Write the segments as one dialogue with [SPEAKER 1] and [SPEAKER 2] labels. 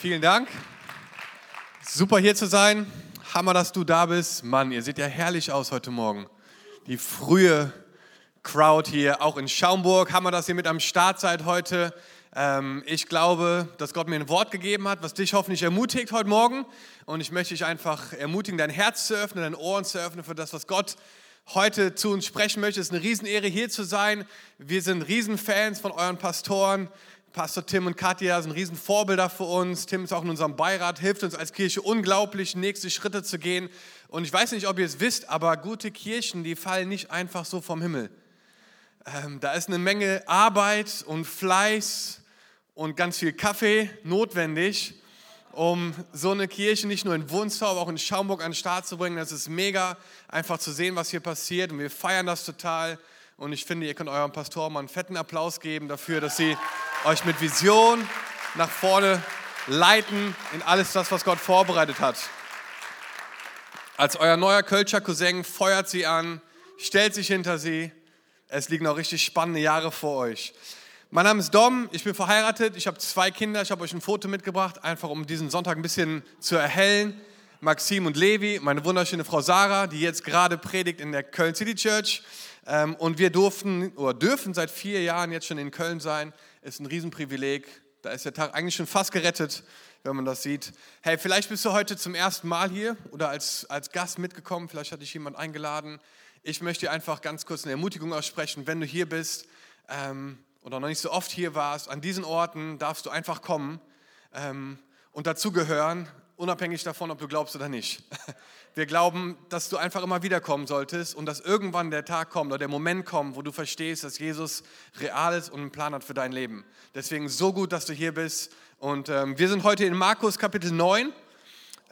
[SPEAKER 1] Vielen Dank. Super hier zu sein. Hammer, dass du da bist. Mann, ihr seht ja herrlich aus heute Morgen. Die frühe Crowd hier, auch in Schaumburg. Hammer, dass ihr mit am Start seid heute. Ähm, ich glaube, dass Gott mir ein Wort gegeben hat, was dich hoffentlich ermutigt heute Morgen. Und ich möchte dich einfach ermutigen, dein Herz zu öffnen, deine Ohren zu öffnen für das, was Gott heute zu uns sprechen möchte. Es ist eine Riesenehre, hier zu sein. Wir sind Riesenfans von euren Pastoren. Pastor Tim und Katja sind Riesenvorbilder für uns. Tim ist auch in unserem Beirat, hilft uns als Kirche unglaublich, nächste Schritte zu gehen. Und ich weiß nicht, ob ihr es wisst, aber gute Kirchen, die fallen nicht einfach so vom Himmel. Ähm, da ist eine Menge Arbeit und Fleiß und ganz viel Kaffee notwendig, um so eine Kirche nicht nur in Wunstorf, aber auch in Schaumburg an den Start zu bringen. Das ist mega, einfach zu sehen, was hier passiert. Und wir feiern das total. Und ich finde, ihr könnt eurem Pastor mal einen fetten Applaus geben dafür, dass sie euch mit Vision nach vorne leiten in alles das, was Gott vorbereitet hat. Als euer neuer Kölscher Cousin feuert sie an, stellt sich hinter sie. Es liegen noch richtig spannende Jahre vor euch. Mein Name ist Dom, ich bin verheiratet, ich habe zwei Kinder, ich habe euch ein Foto mitgebracht, einfach um diesen Sonntag ein bisschen zu erhellen. Maxim und Levi, meine wunderschöne Frau Sarah, die jetzt gerade predigt in der Köln City Church. Ähm, und wir durften oder dürfen seit vier Jahren jetzt schon in Köln sein. Ist ein Riesenprivileg. Da ist der Tag eigentlich schon fast gerettet, wenn man das sieht. Hey, vielleicht bist du heute zum ersten Mal hier oder als, als Gast mitgekommen. Vielleicht hat dich jemand eingeladen. Ich möchte dir einfach ganz kurz eine Ermutigung aussprechen, wenn du hier bist ähm, oder noch nicht so oft hier warst. An diesen Orten darfst du einfach kommen ähm, und dazugehören, unabhängig davon, ob du glaubst oder nicht. Wir glauben, dass du einfach immer wiederkommen solltest und dass irgendwann der Tag kommt oder der Moment kommt, wo du verstehst, dass Jesus real ist und einen Plan hat für dein Leben. Deswegen so gut, dass du hier bist. Und ähm, wir sind heute in Markus Kapitel 9,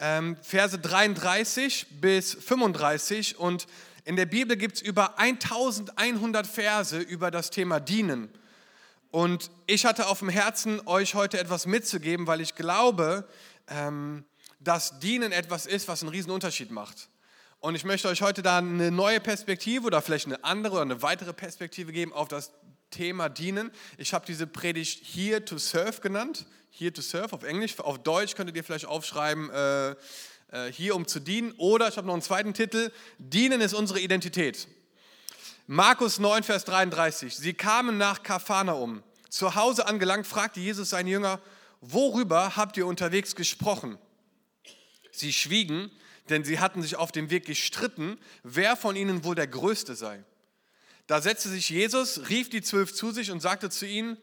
[SPEAKER 1] ähm, Verse 33 bis 35. Und in der Bibel gibt es über 1100 Verse über das Thema Dienen. Und ich hatte auf dem Herzen, euch heute etwas mitzugeben, weil ich glaube, ähm, dass Dienen etwas ist, was einen riesen Unterschied macht. Und ich möchte euch heute da eine neue Perspektive oder vielleicht eine andere oder eine weitere Perspektive geben auf das Thema Dienen. Ich habe diese Predigt Here to Serve genannt. Here to Serve auf Englisch. Auf Deutsch könntet ihr vielleicht aufschreiben, äh, äh, hier um zu dienen. Oder ich habe noch einen zweiten Titel, Dienen ist unsere Identität. Markus 9, Vers 33. Sie kamen nach Kapharnaum. Zu Hause angelangt, fragte Jesus seine Jünger, worüber habt ihr unterwegs gesprochen? Sie schwiegen, denn sie hatten sich auf dem Weg gestritten, wer von ihnen wohl der Größte sei. Da setzte sich Jesus, rief die Zwölf zu sich und sagte zu ihnen,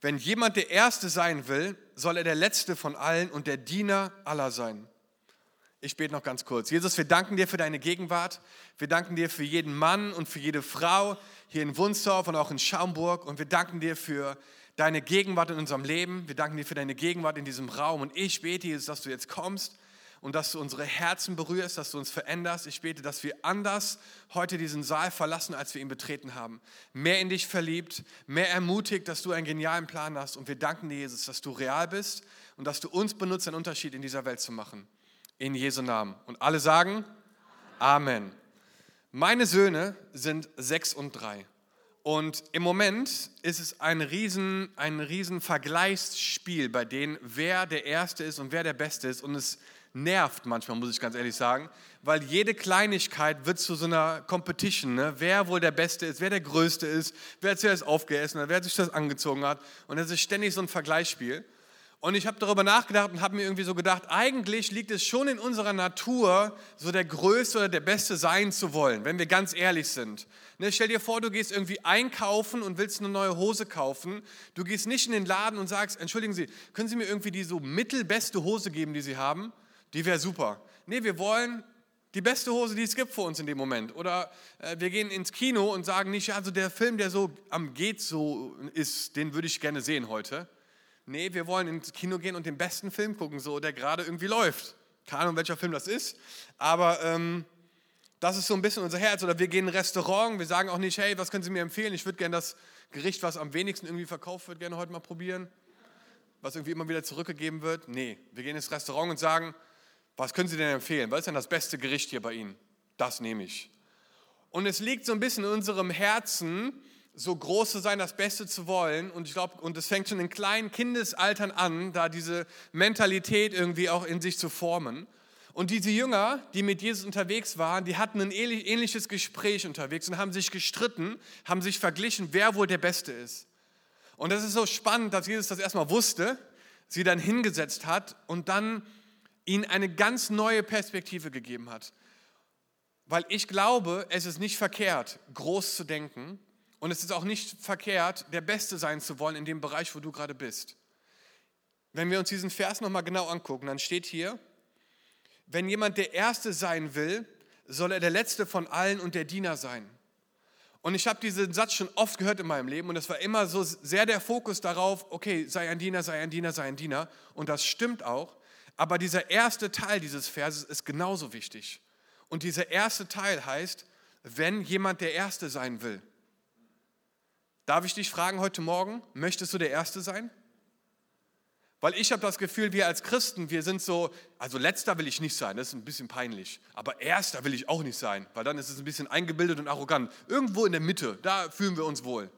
[SPEAKER 1] wenn jemand der Erste sein will, soll er der Letzte von allen und der Diener aller sein. Ich bete noch ganz kurz. Jesus, wir danken dir für deine Gegenwart. Wir danken dir für jeden Mann und für jede Frau hier in Wunsdorf und auch in Schaumburg. Und wir danken dir für deine Gegenwart in unserem Leben. Wir danken dir für deine Gegenwart in diesem Raum. Und ich bete, Jesus, dass du jetzt kommst und dass du unsere Herzen berührst, dass du uns veränderst. Ich bete, dass wir anders heute diesen Saal verlassen, als wir ihn betreten haben. Mehr in dich verliebt, mehr ermutigt, dass du einen genialen Plan hast. Und wir danken dir, Jesus, dass du real bist und dass du uns benutzt, einen Unterschied in dieser Welt zu machen. In Jesu Namen. Und alle sagen Amen. Meine Söhne sind sechs und drei. Und im Moment ist es ein riesen, ein riesen Vergleichsspiel bei denen, wer der Erste ist und wer der Beste ist. Und es nervt manchmal, muss ich ganz ehrlich sagen, weil jede Kleinigkeit wird zu so einer Competition, ne? wer wohl der Beste ist, wer der Größte ist, wer zuerst aufgegessen hat, wer sich das angezogen hat. Und es ist ständig so ein Vergleichsspiel. Und ich habe darüber nachgedacht und habe mir irgendwie so gedacht, eigentlich liegt es schon in unserer Natur, so der Größte oder der Beste sein zu wollen, wenn wir ganz ehrlich sind. Ne, stell dir vor, du gehst irgendwie einkaufen und willst eine neue Hose kaufen. Du gehst nicht in den Laden und sagst, entschuldigen Sie, können Sie mir irgendwie die so mittelbeste Hose geben, die Sie haben? Die wäre super. Nee, wir wollen die beste Hose, die es gibt für uns in dem Moment. Oder äh, wir gehen ins Kino und sagen nicht, also der Film, der so am geht so ist, den würde ich gerne sehen heute. Nee, wir wollen ins Kino gehen und den besten Film gucken, so der gerade irgendwie läuft. Keine Ahnung, welcher Film das ist, aber ähm, das ist so ein bisschen unser Herz. Oder wir gehen in ein Restaurant, wir sagen auch nicht, hey, was können Sie mir empfehlen? Ich würde gerne das Gericht, was am wenigsten irgendwie verkauft wird, gerne heute mal probieren. Was irgendwie immer wieder zurückgegeben wird. Nee, wir gehen ins Restaurant und sagen, was können Sie denn empfehlen? Was ist denn das beste Gericht hier bei Ihnen? Das nehme ich. Und es liegt so ein bisschen in unserem Herzen, so groß zu sein, das Beste zu wollen. Und ich glaube, und es fängt schon in kleinen Kindesaltern an, da diese Mentalität irgendwie auch in sich zu formen. Und diese Jünger, die mit Jesus unterwegs waren, die hatten ein ähnliches Gespräch unterwegs und haben sich gestritten, haben sich verglichen, wer wohl der Beste ist. Und das ist so spannend, dass Jesus das erstmal wusste, sie dann hingesetzt hat und dann ihnen eine ganz neue Perspektive gegeben hat. Weil ich glaube, es ist nicht verkehrt, groß zu denken und es ist auch nicht verkehrt, der Beste sein zu wollen in dem Bereich, wo du gerade bist. Wenn wir uns diesen Vers nochmal genau angucken, dann steht hier, wenn jemand der Erste sein will, soll er der Letzte von allen und der Diener sein. Und ich habe diesen Satz schon oft gehört in meinem Leben und es war immer so sehr der Fokus darauf, okay, sei ein Diener, sei ein Diener, sei ein Diener. Und das stimmt auch. Aber dieser erste Teil dieses Verses ist genauso wichtig. Und dieser erste Teil heißt, wenn jemand der Erste sein will. Darf ich dich fragen heute Morgen, möchtest du der Erste sein? Weil ich habe das Gefühl, wir als Christen, wir sind so, also letzter will ich nicht sein, das ist ein bisschen peinlich, aber erster will ich auch nicht sein, weil dann ist es ein bisschen eingebildet und arrogant. Irgendwo in der Mitte, da fühlen wir uns wohl.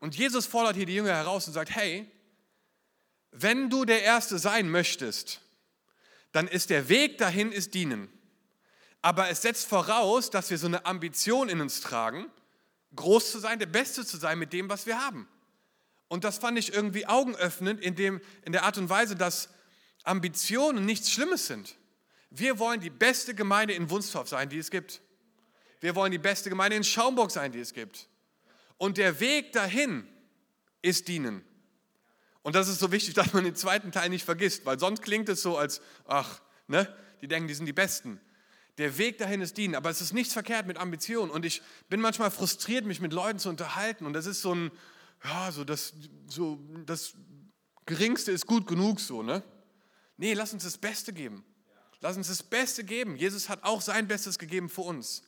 [SPEAKER 1] Und Jesus fordert hier die Jünger heraus und sagt, hey, wenn du der Erste sein möchtest, dann ist der Weg dahin ist dienen. Aber es setzt voraus, dass wir so eine Ambition in uns tragen, groß zu sein, der Beste zu sein mit dem, was wir haben. Und das fand ich irgendwie augenöffnend in, dem, in der Art und Weise, dass Ambitionen nichts Schlimmes sind. Wir wollen die beste Gemeinde in Wunstorf sein, die es gibt. Wir wollen die beste Gemeinde in Schaumburg sein, die es gibt. Und der Weg dahin ist dienen. Und das ist so wichtig, dass man den zweiten Teil nicht vergisst, weil sonst klingt es so, als, ach, ne, die denken, die sind die Besten. Der Weg dahin ist dienen, aber es ist nichts verkehrt mit Ambitionen. Und ich bin manchmal frustriert, mich mit Leuten zu unterhalten. Und das ist so ein, ja, so das, so das Geringste ist gut genug so, ne? Nee, lass uns das Beste geben. Lass uns das Beste geben. Jesus hat auch sein Bestes gegeben für uns.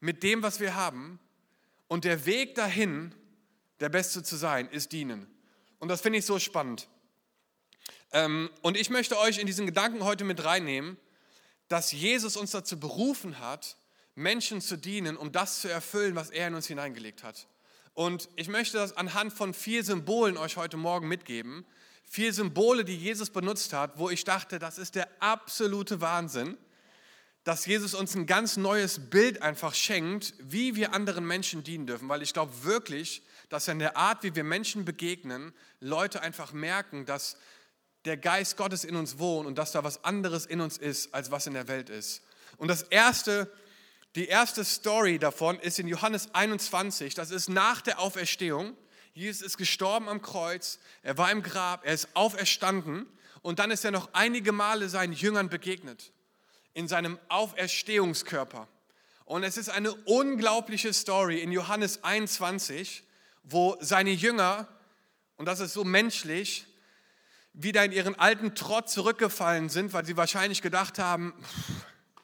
[SPEAKER 1] Mit dem, was wir haben. Und der Weg dahin, der Beste zu sein, ist dienen. Und das finde ich so spannend. Ähm, und ich möchte euch in diesen Gedanken heute mit reinnehmen, dass Jesus uns dazu berufen hat, Menschen zu dienen, um das zu erfüllen, was er in uns hineingelegt hat. Und ich möchte das anhand von vier Symbolen euch heute Morgen mitgeben. Vier Symbole, die Jesus benutzt hat, wo ich dachte, das ist der absolute Wahnsinn, dass Jesus uns ein ganz neues Bild einfach schenkt, wie wir anderen Menschen dienen dürfen. Weil ich glaube wirklich, dass in der Art, wie wir Menschen begegnen, Leute einfach merken, dass der Geist Gottes in uns wohnt und dass da was anderes in uns ist, als was in der Welt ist. Und das Erste, die erste Story davon ist in Johannes 21, das ist nach der Auferstehung. Jesus ist gestorben am Kreuz, er war im Grab, er ist auferstanden und dann ist er noch einige Male seinen Jüngern begegnet in seinem Auferstehungskörper. Und es ist eine unglaubliche Story in Johannes 21, wo seine Jünger, und das ist so menschlich, wieder in ihren alten Trott zurückgefallen sind, weil sie wahrscheinlich gedacht haben,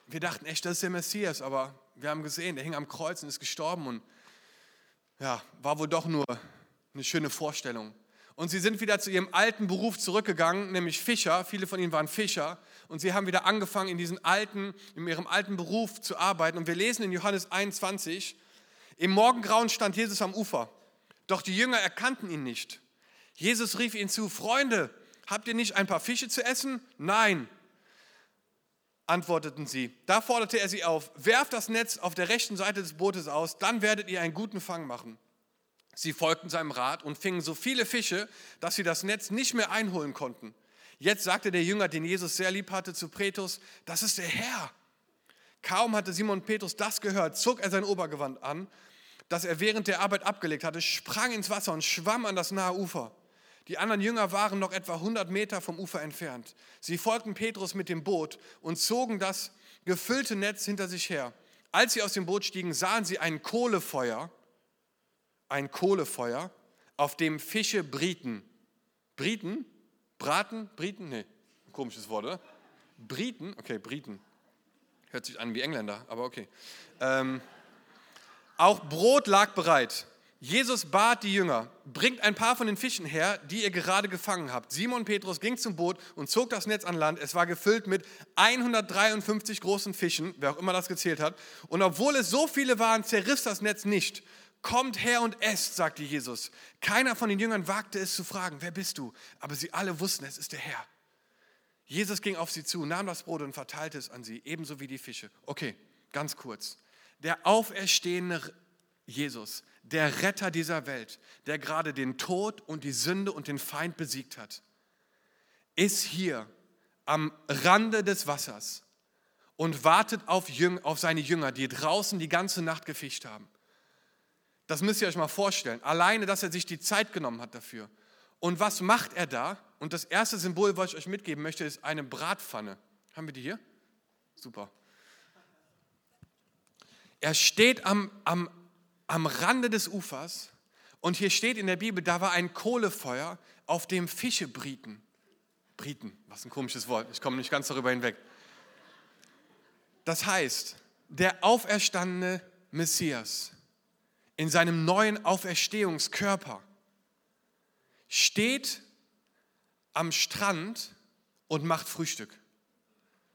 [SPEAKER 1] wir dachten echt, das ist der Messias, aber wir haben gesehen, der hing am Kreuz und ist gestorben und ja, war wohl doch nur eine schöne Vorstellung. Und sie sind wieder zu ihrem alten Beruf zurückgegangen, nämlich Fischer. Viele von ihnen waren Fischer. Und sie haben wieder angefangen, in, diesen alten, in ihrem alten Beruf zu arbeiten. Und wir lesen in Johannes 21, im Morgengrauen stand Jesus am Ufer. Doch die Jünger erkannten ihn nicht. Jesus rief ihnen zu, Freunde, habt ihr nicht ein paar Fische zu essen? Nein, antworteten sie. Da forderte er sie auf, werft das Netz auf der rechten Seite des Bootes aus, dann werdet ihr einen guten Fang machen. Sie folgten seinem Rat und fingen so viele Fische, dass sie das Netz nicht mehr einholen konnten. Jetzt sagte der Jünger, den Jesus sehr lieb hatte, zu Petrus, das ist der Herr. Kaum hatte Simon Petrus das gehört, zog er sein Obergewand an, das er während der Arbeit abgelegt hatte, sprang ins Wasser und schwamm an das nahe Ufer. Die anderen Jünger waren noch etwa 100 Meter vom Ufer entfernt. Sie folgten Petrus mit dem Boot und zogen das gefüllte Netz hinter sich her. Als sie aus dem Boot stiegen, sahen sie ein Kohlefeuer, ein Kohlefeuer, auf dem Fische brieten. Brieten? Braten? Briten? Nee, komisches Wort, oder? Briten? Okay, Briten. Hört sich an wie Engländer, aber okay. Ähm, auch Brot lag bereit. Jesus bat die Jünger, bringt ein paar von den Fischen her, die ihr gerade gefangen habt. Simon Petrus ging zum Boot und zog das Netz an Land. Es war gefüllt mit 153 großen Fischen, wer auch immer das gezählt hat. Und obwohl es so viele waren, zerriss das Netz nicht. Kommt her und esst, sagte Jesus. Keiner von den Jüngern wagte es zu fragen, wer bist du? Aber sie alle wussten, es ist der Herr. Jesus ging auf sie zu, nahm das Brot und verteilte es an sie, ebenso wie die Fische. Okay, ganz kurz. Der auferstehende Jesus, der Retter dieser Welt, der gerade den Tod und die Sünde und den Feind besiegt hat, ist hier am Rande des Wassers und wartet auf, Jüng, auf seine Jünger, die draußen die ganze Nacht gefischt haben. Das müsst ihr euch mal vorstellen. Alleine, dass er sich die Zeit genommen hat dafür. Und was macht er da? Und das erste Symbol, was ich euch mitgeben möchte, ist eine Bratpfanne. Haben wir die hier? Super. Er steht am, am, am Rande des Ufers und hier steht in der Bibel, da war ein Kohlefeuer, auf dem Fische brieten. Briten, was ein komisches Wort, ich komme nicht ganz darüber hinweg. Das heißt, der auferstandene Messias in seinem neuen Auferstehungskörper steht am Strand und macht Frühstück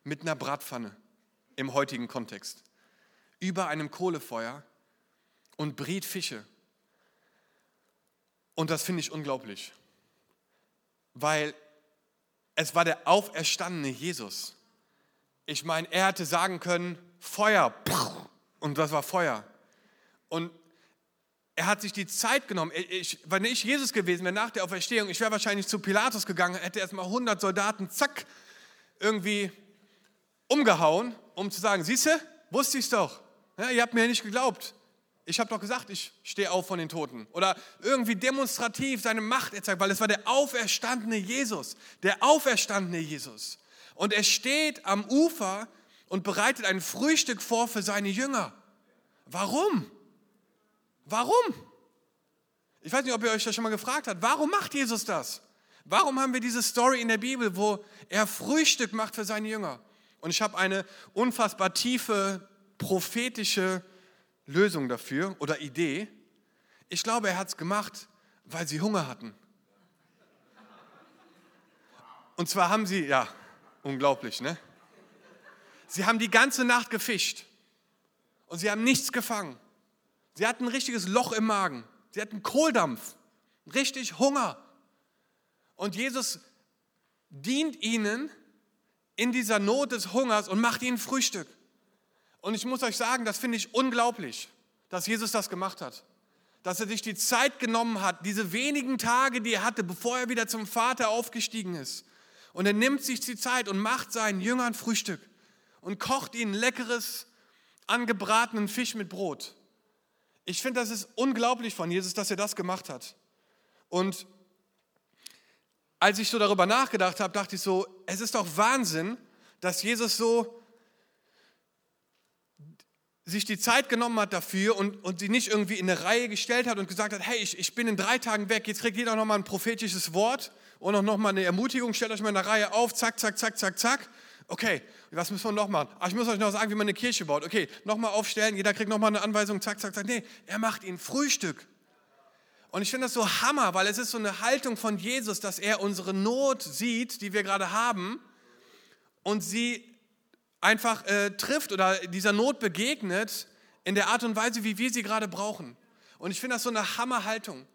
[SPEAKER 1] mit einer Bratpfanne im heutigen Kontext über einem Kohlefeuer und briet Fische. Und das finde ich unglaublich, weil es war der auferstandene Jesus. Ich meine, er hätte sagen können, Feuer, und das war Feuer. Und er hat sich die Zeit genommen. Ich, wenn ich Jesus gewesen wäre nach der Auferstehung, ich wäre wahrscheinlich zu Pilatus gegangen, hätte erstmal 100 Soldaten, zack, irgendwie umgehauen, um zu sagen, siehst du, wusste ich es doch. Ja, ihr habt mir ja nicht geglaubt. Ich habe doch gesagt, ich stehe auf von den Toten. Oder irgendwie demonstrativ seine Macht erzeugt, weil es war der auferstandene Jesus. Der auferstandene Jesus. Und er steht am Ufer und bereitet ein Frühstück vor für seine Jünger. Warum? Warum? Ich weiß nicht, ob ihr euch das schon mal gefragt habt. Warum macht Jesus das? Warum haben wir diese Story in der Bibel, wo er Frühstück macht für seine Jünger? Und ich habe eine unfassbar tiefe prophetische Lösung dafür oder Idee. Ich glaube, er hat es gemacht, weil sie Hunger hatten. Und zwar haben sie, ja, unglaublich, ne? Sie haben die ganze Nacht gefischt und sie haben nichts gefangen. Sie hatten ein richtiges Loch im Magen. Sie hatten Kohldampf, richtig Hunger. Und Jesus dient ihnen in dieser Not des Hungers und macht ihnen Frühstück. Und ich muss euch sagen, das finde ich unglaublich, dass Jesus das gemacht hat. Dass er sich die Zeit genommen hat, diese wenigen Tage, die er hatte, bevor er wieder zum Vater aufgestiegen ist. Und er nimmt sich die Zeit und macht seinen Jüngern Frühstück und kocht ihnen leckeres, angebratenen Fisch mit Brot. Ich finde, das ist unglaublich von Jesus, dass er das gemacht hat. Und als ich so darüber nachgedacht habe, dachte ich so, es ist doch Wahnsinn, dass Jesus so sich die Zeit genommen hat dafür und, und sie nicht irgendwie in eine Reihe gestellt hat und gesagt hat, hey, ich, ich bin in drei Tagen weg, jetzt kriegt jeder nochmal ein prophetisches Wort und auch nochmal eine Ermutigung, stellt euch mal in der Reihe auf, zack, zack, zack, zack, zack. Okay, was müssen wir noch machen? Ach, ich muss euch noch sagen, wie man eine Kirche baut. Okay, nochmal aufstellen, jeder kriegt nochmal eine Anweisung, zack, zack, zack. Nee, er macht ihnen Frühstück. Und ich finde das so Hammer, weil es ist so eine Haltung von Jesus, dass er unsere Not sieht, die wir gerade haben, und sie einfach äh, trifft oder dieser Not begegnet in der Art und Weise, wie wir sie gerade brauchen. Und ich finde das so eine Hammerhaltung.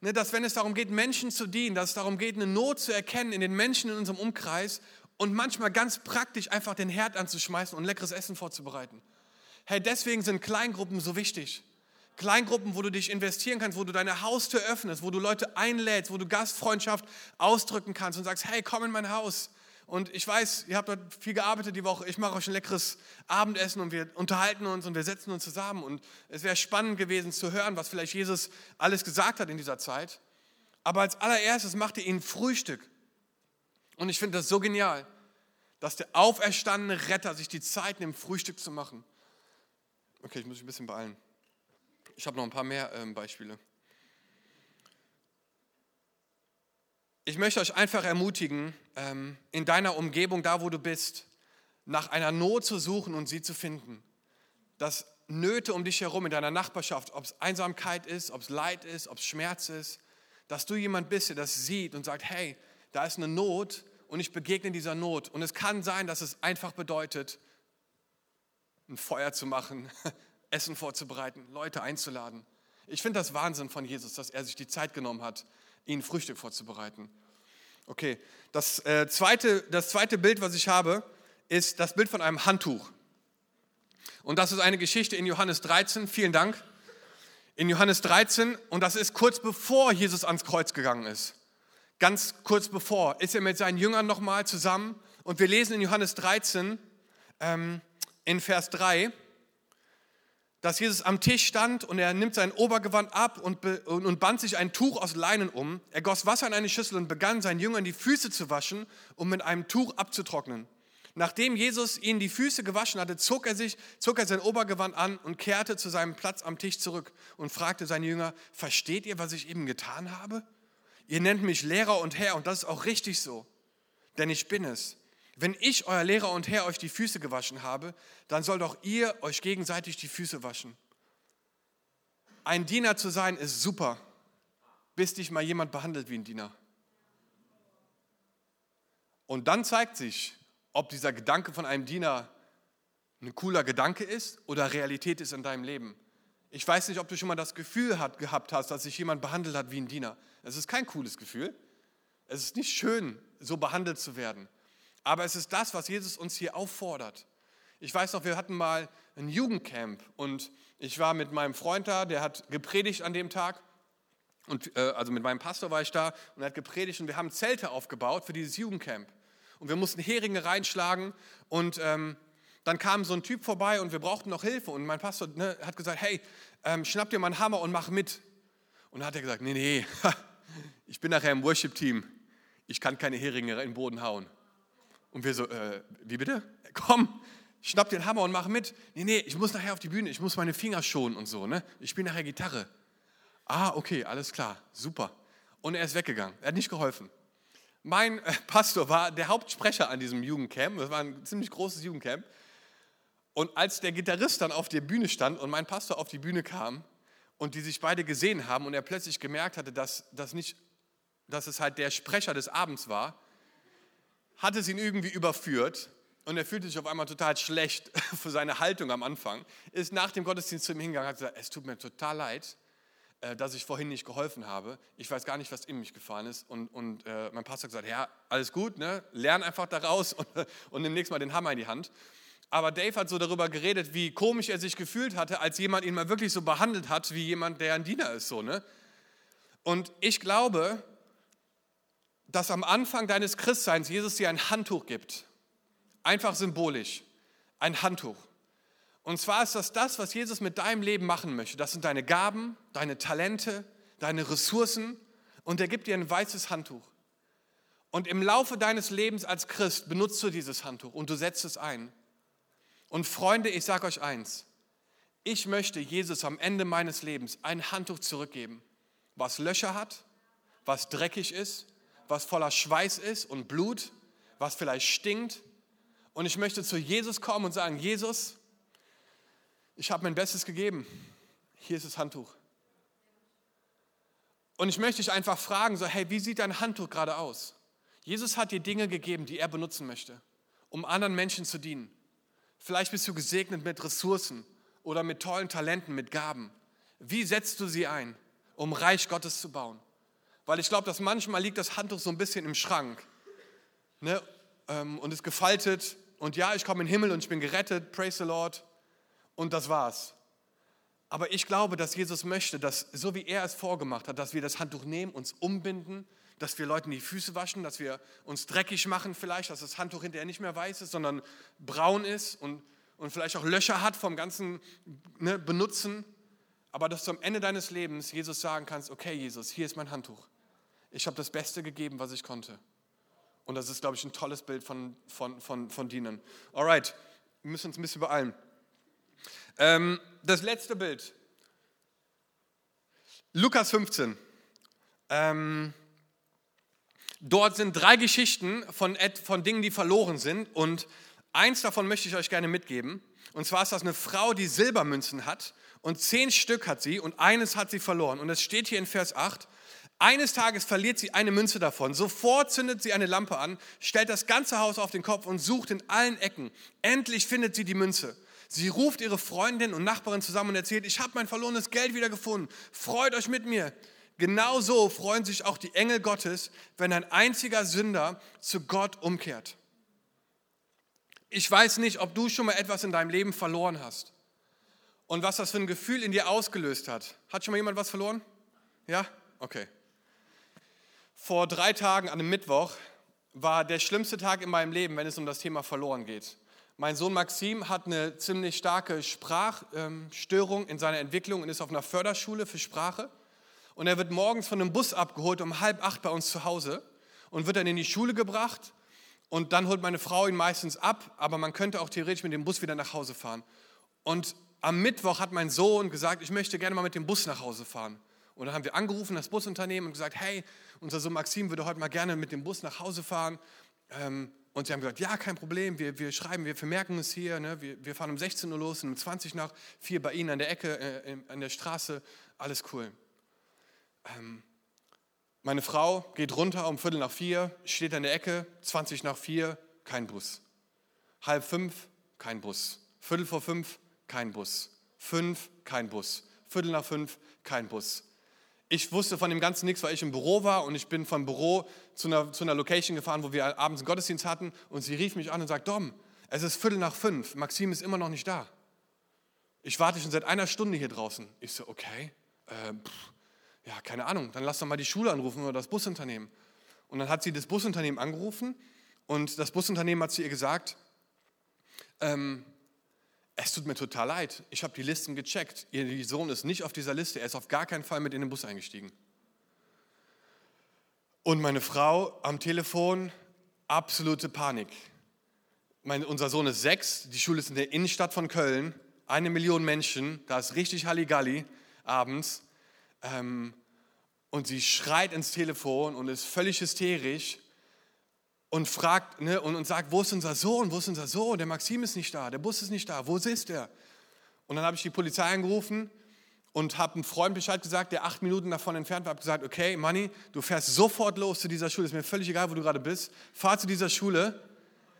[SPEAKER 1] Ne, dass wenn es darum geht, Menschen zu dienen, dass es darum geht, eine Not zu erkennen in den Menschen in unserem Umkreis und manchmal ganz praktisch einfach den Herd anzuschmeißen und leckeres Essen vorzubereiten. Hey, deswegen sind Kleingruppen so wichtig. Kleingruppen, wo du dich investieren kannst, wo du deine Haustür öffnest, wo du Leute einlädst, wo du Gastfreundschaft ausdrücken kannst und sagst, hey, komm in mein Haus. Und ich weiß, ihr habt dort viel gearbeitet die Woche. Ich mache euch ein leckeres Abendessen und wir unterhalten uns und wir setzen uns zusammen. Und es wäre spannend gewesen zu hören, was vielleicht Jesus alles gesagt hat in dieser Zeit. Aber als allererstes macht ihr ihnen Frühstück. Und ich finde das so genial, dass der auferstandene Retter sich die Zeit nimmt, Frühstück zu machen. Okay, ich muss mich ein bisschen beeilen. Ich habe noch ein paar mehr ähm, Beispiele. Ich möchte euch einfach ermutigen, ähm, in deiner Umgebung, da wo du bist, nach einer Not zu suchen und sie zu finden. Dass Nöte um dich herum in deiner Nachbarschaft, ob es Einsamkeit ist, ob es Leid ist, ob es Schmerz ist, dass du jemand bist, der das sieht und sagt, hey, da ist eine Not und ich begegne dieser Not. Und es kann sein, dass es einfach bedeutet, ein Feuer zu machen, Essen vorzubereiten, Leute einzuladen. Ich finde das Wahnsinn von Jesus, dass er sich die Zeit genommen hat, ihnen Frühstück vorzubereiten. Okay, das, äh, zweite, das zweite Bild, was ich habe, ist das Bild von einem Handtuch. Und das ist eine Geschichte in Johannes 13. Vielen Dank. In Johannes 13, und das ist kurz bevor Jesus ans Kreuz gegangen ist. Ganz kurz bevor ist er mit seinen Jüngern nochmal zusammen. Und wir lesen in Johannes 13, ähm, in Vers 3, dass Jesus am Tisch stand und er nimmt sein Obergewand ab und, und, band sich ein Tuch aus Leinen um. Er goss Wasser in eine Schüssel und begann seinen Jüngern die Füße zu waschen, um mit einem Tuch abzutrocknen. Nachdem Jesus ihnen die Füße gewaschen hatte, zog er sich, zog er sein Obergewand an und kehrte zu seinem Platz am Tisch zurück und fragte seine Jünger: Versteht ihr, was ich eben getan habe? Ihr nennt mich Lehrer und Herr und das ist auch richtig so, denn ich bin es. Wenn ich, euer Lehrer und Herr, euch die Füße gewaschen habe, dann soll doch ihr euch gegenseitig die Füße waschen. Ein Diener zu sein ist super, bis dich mal jemand behandelt wie ein Diener. Und dann zeigt sich, ob dieser Gedanke von einem Diener ein cooler Gedanke ist oder Realität ist in deinem Leben. Ich weiß nicht, ob du schon mal das Gefühl hat, gehabt hast, dass sich jemand behandelt hat wie ein Diener. Es ist kein cooles Gefühl. Es ist nicht schön, so behandelt zu werden. Aber es ist das, was Jesus uns hier auffordert. Ich weiß noch, wir hatten mal ein Jugendcamp und ich war mit meinem Freund da, der hat gepredigt an dem Tag. Und, äh, also mit meinem Pastor war ich da und er hat gepredigt und wir haben Zelte aufgebaut für dieses Jugendcamp. Und wir mussten Heringe reinschlagen und ähm, dann kam so ein Typ vorbei und wir brauchten noch Hilfe. Und mein Pastor ne, hat gesagt, hey, ähm, schnapp dir mal einen Hammer und mach mit. Und dann hat er gesagt, nee, nee, ich bin nachher im Worship-Team. Ich kann keine Heringe in den Boden hauen. Und wir so, äh, wie bitte? Komm, schnapp den Hammer und mach mit. Nee, nee, ich muss nachher auf die Bühne, ich muss meine Finger schonen und so, ne? Ich spiele nachher Gitarre. Ah, okay, alles klar, super. Und er ist weggegangen, er hat nicht geholfen. Mein äh, Pastor war der Hauptsprecher an diesem Jugendcamp, das war ein ziemlich großes Jugendcamp. Und als der Gitarrist dann auf der Bühne stand und mein Pastor auf die Bühne kam und die sich beide gesehen haben und er plötzlich gemerkt hatte, dass, dass, nicht, dass es halt der Sprecher des Abends war, hat es ihn irgendwie überführt und er fühlte sich auf einmal total schlecht für seine Haltung am Anfang, ist nach dem Gottesdienst zu ihm hingegangen und hat gesagt, es tut mir total leid, äh, dass ich vorhin nicht geholfen habe. Ich weiß gar nicht, was in mich gefallen ist. Und, und äh, mein Pastor hat gesagt, ja, alles gut, ne? lern einfach daraus und, und nimm nächstes Mal den Hammer in die Hand. Aber Dave hat so darüber geredet, wie komisch er sich gefühlt hatte, als jemand ihn mal wirklich so behandelt hat, wie jemand, der ein Diener ist. So, ne? Und ich glaube, dass am Anfang deines Christseins Jesus dir ein Handtuch gibt. Einfach symbolisch. Ein Handtuch. Und zwar ist das das, was Jesus mit deinem Leben machen möchte. Das sind deine Gaben, deine Talente, deine Ressourcen. Und er gibt dir ein weißes Handtuch. Und im Laufe deines Lebens als Christ benutzt du dieses Handtuch und du setzt es ein. Und Freunde, ich sage euch eins. Ich möchte Jesus am Ende meines Lebens ein Handtuch zurückgeben, was Löcher hat, was dreckig ist, was voller Schweiß ist und Blut, was vielleicht stinkt. Und ich möchte zu Jesus kommen und sagen, Jesus, ich habe mein Bestes gegeben. Hier ist das Handtuch. Und ich möchte dich einfach fragen, so, hey, wie sieht dein Handtuch gerade aus? Jesus hat dir Dinge gegeben, die er benutzen möchte, um anderen Menschen zu dienen. Vielleicht bist du gesegnet mit Ressourcen oder mit tollen Talenten, mit Gaben. Wie setzt du sie ein, um Reich Gottes zu bauen? Weil ich glaube, dass manchmal liegt das Handtuch so ein bisschen im Schrank ne? Ähm, und ist gefaltet und ja, ich komme in den Himmel und ich bin gerettet, praise the Lord und das war's. Aber ich glaube, dass Jesus möchte, dass so wie er es vorgemacht hat, dass wir das Handtuch nehmen, uns umbinden, dass wir Leuten die Füße waschen, dass wir uns dreckig machen vielleicht, dass das Handtuch hinterher nicht mehr weiß ist, sondern braun ist und, und vielleicht auch Löcher hat vom ganzen ne, Benutzen. Aber dass du am Ende deines Lebens Jesus sagen kannst, okay Jesus, hier ist mein Handtuch ich habe das Beste gegeben, was ich konnte. Und das ist, glaube ich, ein tolles Bild von, von, von, von Dienen. Alright, wir müssen uns ein bisschen beeilen. Ähm, das letzte Bild. Lukas 15. Ähm, dort sind drei Geschichten von, von Dingen, die verloren sind. Und eins davon möchte ich euch gerne mitgeben. Und zwar ist das eine Frau, die Silbermünzen hat. Und zehn Stück hat sie und eines hat sie verloren. Und es steht hier in Vers 8, eines Tages verliert sie eine Münze davon. Sofort zündet sie eine Lampe an, stellt das ganze Haus auf den Kopf und sucht in allen Ecken. Endlich findet sie die Münze. Sie ruft ihre Freundin und Nachbarin zusammen und erzählt, ich habe mein verlorenes Geld wiedergefunden. Freut euch mit mir. Genauso freuen sich auch die Engel Gottes, wenn ein einziger Sünder zu Gott umkehrt. Ich weiß nicht, ob du schon mal etwas in deinem Leben verloren hast und was das für ein Gefühl in dir ausgelöst hat. Hat schon mal jemand was verloren? Ja? Okay. Vor drei Tagen an einem Mittwoch war der schlimmste Tag in meinem Leben, wenn es um das Thema verloren geht. Mein Sohn Maxim hat eine ziemlich starke Sprachstörung in seiner Entwicklung und ist auf einer Förderschule für Sprache. Und er wird morgens von einem Bus abgeholt um halb acht bei uns zu Hause und wird dann in die Schule gebracht. Und dann holt meine Frau ihn meistens ab, aber man könnte auch theoretisch mit dem Bus wieder nach Hause fahren. Und am Mittwoch hat mein Sohn gesagt, ich möchte gerne mal mit dem Bus nach Hause fahren. Und dann haben wir angerufen, das Busunternehmen, und gesagt, hey, unser Sohn Maxim würde heute mal gerne mit dem Bus nach Hause fahren. Ähm, und sie haben gesagt, ja, kein Problem, wir, wir schreiben, wir vermerken es hier. Ne? Wir, wir, fahren um 16 Uhr los und um 20 nach 4 bei Ihnen an der Ecke, äh, an der Straße. Alles cool. Ähm, meine Frau geht runter um Viertel nach vier, steht an der Ecke, 20 nach vier, kein Bus. Halb fünf, kein Bus. Viertel vor fünf, kein Bus. Fünf, kein Bus. Viertel nach fünf, kein Bus. Ich wusste von dem Ganzen nichts, weil ich im Büro war und ich bin vom Büro zu einer, zu einer Location gefahren, wo wir abends einen Gottesdienst hatten und sie rief mich an und sagt, Dom, es ist Viertel nach fünf, Maxim ist immer noch nicht da. Ich warte schon seit einer Stunde hier draußen. Ich so, okay, äh, pff, ja, keine Ahnung, dann lass doch mal die Schule anrufen oder das Busunternehmen. Und dann hat sie das Busunternehmen angerufen und das Busunternehmen hat zu ihr gesagt, ähm, es tut mir total leid, ich habe die Listen gecheckt. Ihr Sohn ist nicht auf dieser Liste, er ist auf gar keinen Fall mit in den Bus eingestiegen. Und meine Frau am Telefon, absolute Panik. Mein, unser Sohn ist sechs, die Schule ist in der Innenstadt von Köln, eine Million Menschen, da ist richtig Halligalli abends. Ähm, und sie schreit ins Telefon und ist völlig hysterisch und fragt ne, und, und sagt, wo ist unser Sohn, wo ist unser Sohn? Der Maxim ist nicht da, der Bus ist nicht da, wo ist er? Und dann habe ich die Polizei angerufen und habe einem Freund Bescheid gesagt, der acht Minuten davon entfernt war, habe gesagt, okay, Manni, du fährst sofort los zu dieser Schule, ist mir völlig egal, wo du gerade bist, fahr zu dieser Schule,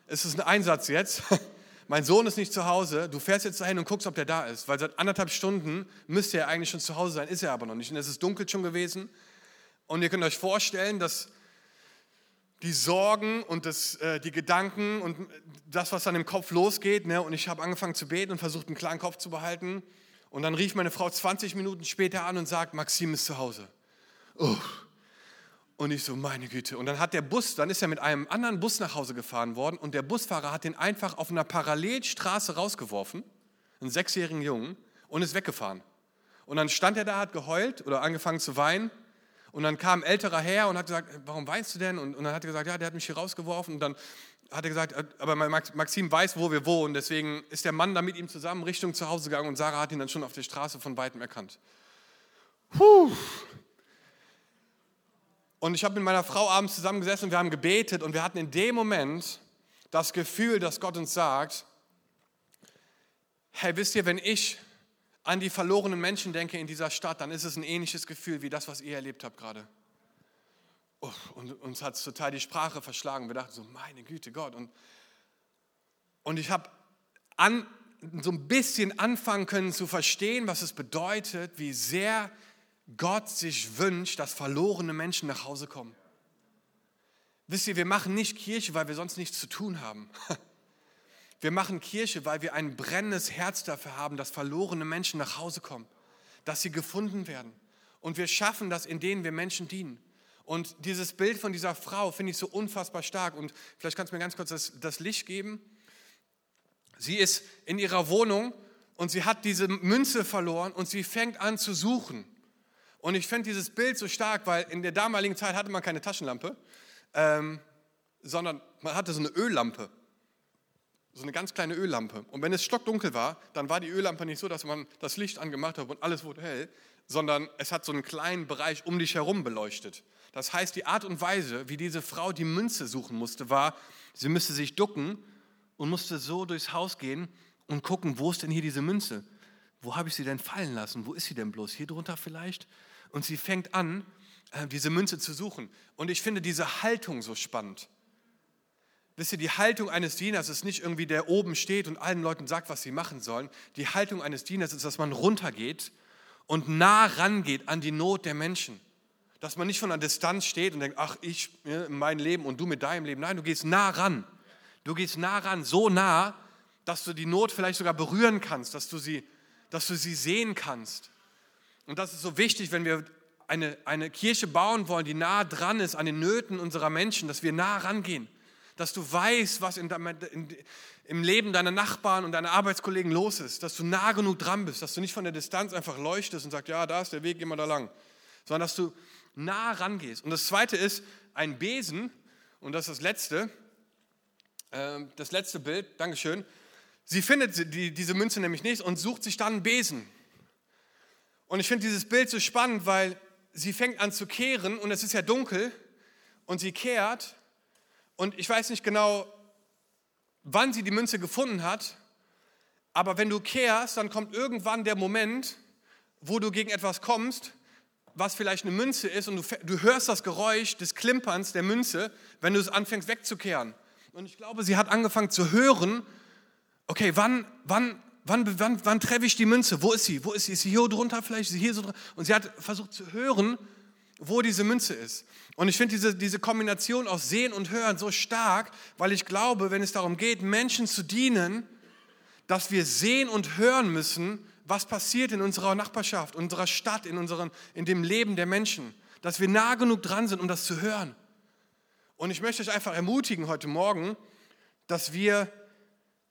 [SPEAKER 1] es ist ein Einsatz jetzt, mein Sohn ist nicht zu Hause, du fährst jetzt dahin und guckst, ob der da ist, weil seit anderthalb Stunden müsste er eigentlich schon zu Hause sein, ist er aber noch nicht und es ist dunkel schon gewesen und ihr könnt euch vorstellen, dass die Sorgen und das, äh, die Gedanken und das, was dann im Kopf losgeht. Ne? Und ich habe angefangen zu beten und versucht, einen klaren Kopf zu behalten. Und dann rief meine Frau 20 Minuten später an und sagt, Maxim ist zu Hause. Oh. Und ich so, meine Güte. Und dann hat der Bus, dann ist er mit einem anderen Bus nach Hause gefahren worden und der Busfahrer hat den einfach auf einer Parallelstraße rausgeworfen, einen sechsjährigen Jungen, und ist weggefahren. Und dann stand er da, hat geheult oder angefangen zu weinen und dann kam ein älterer her und hat gesagt, warum weinst du denn? Und, und dann hat er gesagt, ja, der hat mich hier rausgeworfen. Und dann hat er gesagt, aber Maxim weiß, wo wir wohnen. Deswegen ist der Mann da mit ihm zusammen Richtung zu Hause gegangen und Sarah hat ihn dann schon auf der Straße von weitem erkannt. Puh. Und ich habe mit meiner Frau abends zusammengesessen und wir haben gebetet und wir hatten in dem Moment das Gefühl, dass Gott uns sagt, hey, wisst ihr, wenn ich an die verlorenen Menschen denke in dieser Stadt, dann ist es ein ähnliches Gefühl wie das, was ihr erlebt habt gerade. Und uns hat es total die Sprache verschlagen. Wir dachten so, meine Güte, Gott. Und, und ich habe so ein bisschen anfangen können zu verstehen, was es bedeutet, wie sehr Gott sich wünscht, dass verlorene Menschen nach Hause kommen. Wisst ihr, wir machen nicht Kirche, weil wir sonst nichts zu tun haben. Wir machen Kirche, weil wir ein brennendes Herz dafür haben, dass verlorene Menschen nach Hause kommen, dass sie gefunden werden. Und wir schaffen das, indem wir Menschen dienen. Und dieses Bild von dieser Frau finde ich so unfassbar stark. Und vielleicht kannst du mir ganz kurz das, das Licht geben. Sie ist in ihrer Wohnung und sie hat diese Münze verloren und sie fängt an zu suchen. Und ich finde dieses Bild so stark, weil in der damaligen Zeit hatte man keine Taschenlampe, ähm, sondern man hatte so eine Öllampe so eine ganz kleine Öllampe. Und wenn es stockdunkel war, dann war die Öllampe nicht so, dass man das Licht angemacht hat und alles wurde hell, sondern es hat so einen kleinen Bereich um dich herum beleuchtet. Das heißt, die Art und Weise, wie diese Frau die Münze suchen musste, war, sie müsste sich ducken und musste so durchs Haus gehen und gucken, wo ist denn hier diese Münze? Wo habe ich sie denn fallen lassen? Wo ist sie denn bloß? Hier drunter vielleicht? Und sie fängt an, äh, diese Münze zu suchen. Und ich finde diese Haltung so spannend. Wisst ihr, die Haltung eines Dieners ist nicht irgendwie, der oben steht und allen Leuten sagt, was sie machen sollen. Die Haltung eines Dieners ist, dass man runtergeht und nah rangeht an die Not der Menschen. Dass man nicht von einer Distanz steht und denkt, ach, ich in meinem Leben und du mit deinem Leben. Nein, du gehst nah ran. Du gehst nah ran, so nah, dass du die Not vielleicht sogar berühren kannst, dass du sie, dass du sie sehen kannst. Und das ist so wichtig, wenn wir eine, eine Kirche bauen wollen, die nah dran ist an den Nöten unserer Menschen, dass wir nah rangehen, dass du weißt, was in, in, im Leben deiner Nachbarn und deiner Arbeitskollegen los ist, dass du nah genug dran bist, dass du nicht von der Distanz einfach leuchtest und sagst, ja, da ist der Weg, geh mal da lang, sondern dass du nah rangehst. Und das Zweite ist ein Besen, und das ist das Letzte, äh, das letzte Bild, Dankeschön. Sie findet die, diese Münze nämlich nicht und sucht sich dann einen Besen. Und ich finde dieses Bild so spannend, weil sie fängt an zu kehren und es ist ja dunkel und sie kehrt und ich weiß nicht genau, wann sie die Münze gefunden hat, aber wenn du kehrst, dann kommt irgendwann der Moment, wo du gegen etwas kommst, was vielleicht eine Münze ist und du, du hörst das Geräusch des Klimperns der Münze, wenn du es anfängst wegzukehren. Und ich glaube, sie hat angefangen zu hören, okay, wann, wann Wann, wann, wann treffe ich die Münze? Wo ist sie? Wo ist sie? Ist sie hier drunter vielleicht? Ist sie hier so drunter? Und sie hat versucht zu hören, wo diese Münze ist. Und ich finde diese, diese Kombination aus Sehen und Hören so stark, weil ich glaube, wenn es darum geht, Menschen zu dienen, dass wir sehen und hören müssen, was passiert in unserer Nachbarschaft, unserer Stadt, in, unseren, in dem Leben der Menschen. Dass wir nah genug dran sind, um das zu hören. Und ich möchte euch einfach ermutigen heute Morgen, dass wir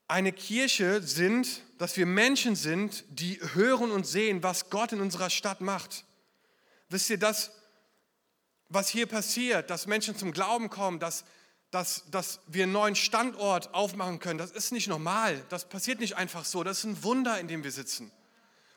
[SPEAKER 1] eine Kirche sind, dass wir Menschen sind, die hören und sehen, was Gott in unserer Stadt macht. Wisst ihr, das, was hier passiert, dass Menschen zum Glauben kommen, dass, dass, dass wir einen neuen Standort aufmachen können, das ist nicht normal. Das passiert nicht einfach so. Das ist ein Wunder, in dem wir sitzen.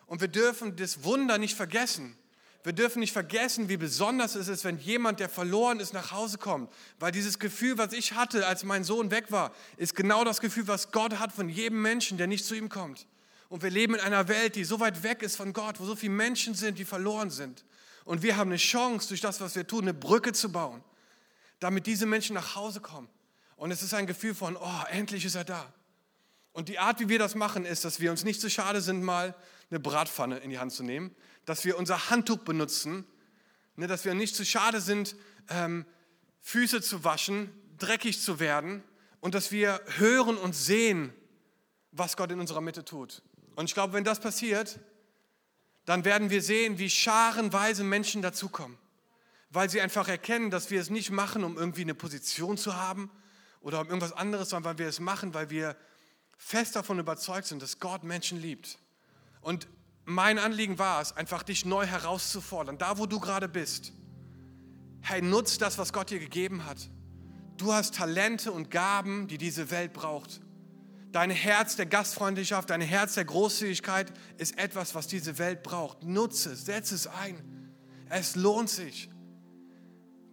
[SPEAKER 1] Und wir dürfen das Wunder nicht vergessen. Wir dürfen nicht vergessen, wie besonders es ist, wenn jemand, der verloren ist, nach Hause kommt. Weil dieses Gefühl, was ich hatte, als mein Sohn weg war, ist genau das Gefühl, was Gott hat von jedem Menschen, der nicht zu ihm kommt. Und wir leben in einer Welt, die so weit weg ist von Gott, wo so viele Menschen sind, die verloren sind. Und wir haben eine Chance, durch das, was wir tun, eine Brücke zu bauen, damit diese Menschen nach Hause kommen. Und es ist ein Gefühl von, oh, endlich ist er da. Und die Art, wie wir das machen, ist, dass wir uns nicht zu so schade sind, mal eine Bratpfanne in die Hand zu nehmen, dass wir unser Handtuch benutzen, ne, dass wir nicht zu schade sind, ähm, Füße zu waschen, dreckig zu werden und dass wir hören und sehen, was Gott in unserer Mitte tut. Und ich glaube, wenn das passiert, dann werden wir sehen, wie scharenweise Menschen dazukommen, weil sie einfach erkennen, dass wir es nicht machen, um irgendwie eine Position zu haben oder um irgendwas anderes, sondern weil wir es machen, weil wir fest davon überzeugt sind, dass Gott Menschen liebt. Und mein Anliegen war es, einfach dich neu herauszufordern, da wo du gerade bist. Hey, nutz das, was Gott dir gegeben hat. Du hast Talente und Gaben, die diese Welt braucht. Dein Herz der Gastfreundschaft, dein Herz der Großzügigkeit ist etwas, was diese Welt braucht. Nutze es, setze es ein. Es lohnt sich.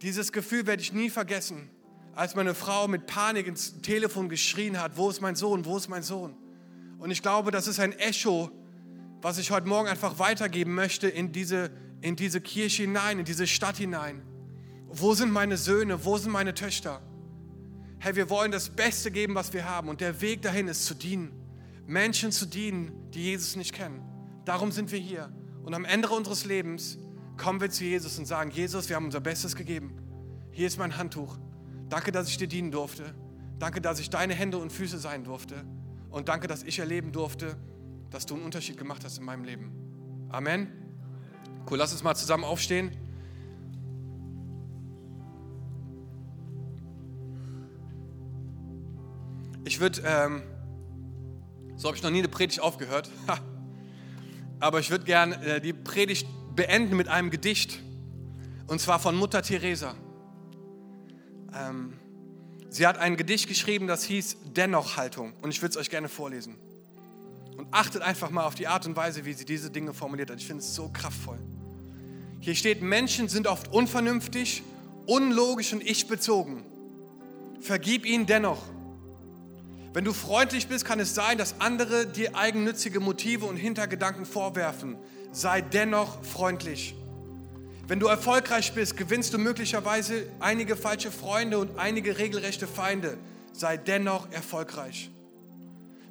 [SPEAKER 1] Dieses Gefühl werde ich nie vergessen, als meine Frau mit Panik ins Telefon geschrien hat, wo ist mein Sohn, wo ist mein Sohn? Und ich glaube, das ist ein Echo was ich heute Morgen einfach weitergeben möchte in diese, in diese Kirche hinein, in diese Stadt hinein. Wo sind meine Söhne? Wo sind meine Töchter? Hey, wir wollen das Beste geben, was wir haben. Und der Weg dahin ist zu dienen. Menschen zu dienen, die Jesus nicht kennen. Darum sind wir hier. Und am Ende unseres Lebens kommen wir zu Jesus und sagen, Jesus, wir haben unser Bestes gegeben. Hier ist mein Handtuch. Danke, dass ich dir dienen durfte. Danke, dass ich deine Hände und Füße sein durfte. Und danke, dass ich erleben durfte, dass du einen Unterschied gemacht hast in meinem Leben. Amen. Cool, lass uns mal zusammen aufstehen. Ich würde, ähm, so habe ich noch nie eine Predigt aufgehört, aber ich würde gerne äh, die Predigt beenden mit einem Gedicht, und zwar von Mutter Teresa. Ähm, sie hat ein Gedicht geschrieben, das hieß Dennoch-Haltung, und ich würde es euch gerne vorlesen. Und achtet einfach mal auf die Art und Weise, wie sie diese Dinge formuliert hat. Ich finde es so kraftvoll. Hier steht, Menschen sind oft unvernünftig, unlogisch und ich-bezogen. Vergib ihnen dennoch. Wenn du freundlich bist, kann es sein, dass andere dir eigennützige Motive und Hintergedanken vorwerfen. Sei dennoch freundlich. Wenn du erfolgreich bist, gewinnst du möglicherweise einige falsche Freunde und einige regelrechte Feinde. sei dennoch erfolgreich.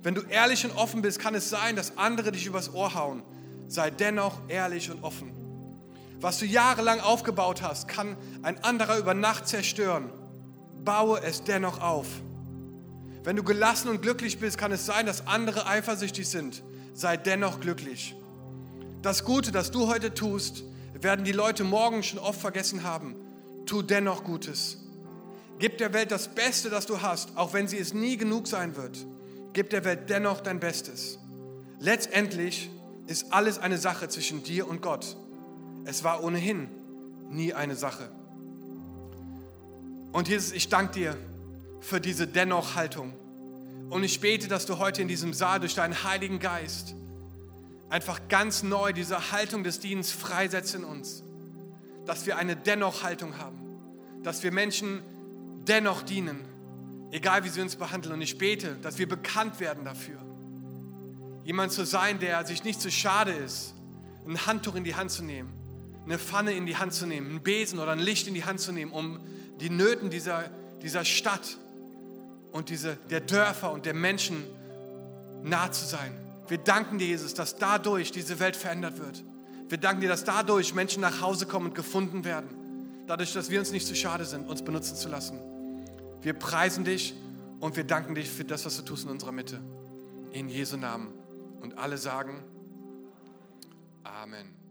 [SPEAKER 1] Wenn du ehrlich und offen bist, kann es sein, dass andere dich übers Ohr hauen. Sei dennoch ehrlich und offen. Was du jahrelang aufgebaut hast, kann ein anderer über Nacht zerstören. Baue es dennoch auf. Wenn du gelassen und glücklich bist, kann es sein, dass andere eifersüchtig sind. Sei dennoch glücklich. Das Gute, das du heute tust, werden die Leute morgen schon oft vergessen haben. Tu dennoch Gutes. Gib der Welt das Beste, das du hast, auch wenn sie es nie genug sein wird. Gib der Welt dennoch dein Bestes. Letztendlich ist alles eine Sache zwischen dir und Gott. Es war ohnehin nie eine Sache. Und Jesus, ich danke dir für diese Dennoch-Haltung. Und ich bete, dass du heute in diesem Saal durch deinen Heiligen Geist einfach ganz neu diese Haltung des Dienstes freisetzt in uns. Dass wir eine Dennoch-Haltung haben. Dass wir Menschen dennoch dienen, egal wie sie uns behandeln. Und ich bete, dass wir bekannt werden dafür. Jemand zu sein, der sich nicht zu schade ist, ein Handtuch in die Hand zu nehmen, eine Pfanne in die Hand zu nehmen, einen Besen oder ein Licht in die Hand zu nehmen, um die Nöten dieser, dieser Stadt und diese, der Dörfer und der Menschen nah zu sein. Wir danken dir, Jesus, dass dadurch diese Welt verändert wird. Wir danken dir, dass dadurch Menschen nach Hause kommen und gefunden werden. Dadurch, dass wir uns nicht zu schade sind, uns benutzen zu lassen. Wir preisen dich und wir danken dich für das, was du tust in unserer Mitte. In Jesu Namen. Und alle sagen Amen.